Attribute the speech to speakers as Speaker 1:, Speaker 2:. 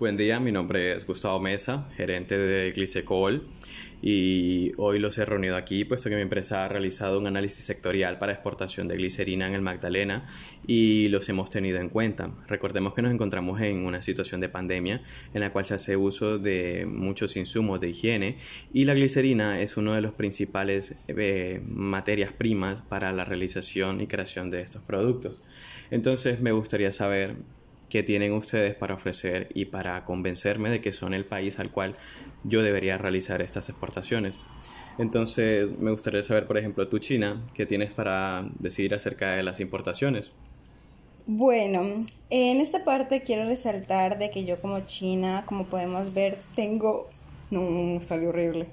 Speaker 1: Buen día, mi nombre es Gustavo Mesa, gerente de Glicecol y hoy los he reunido aquí puesto que mi empresa ha realizado un análisis sectorial para exportación de glicerina en el Magdalena y los hemos tenido en cuenta. Recordemos que nos encontramos en una situación de pandemia en la cual se hace uso de muchos insumos de higiene y la glicerina es uno de los principales eh, materias primas para la realización y creación de estos productos. Entonces me gustaría saber que tienen ustedes para ofrecer y para convencerme de que son el país al cual yo debería realizar estas exportaciones. Entonces, me gustaría saber, por ejemplo, tú, China, ¿qué tienes para decidir acerca de las importaciones?
Speaker 2: Bueno, en esta parte quiero resaltar de que yo como China, como podemos ver, tengo... No, salió horrible.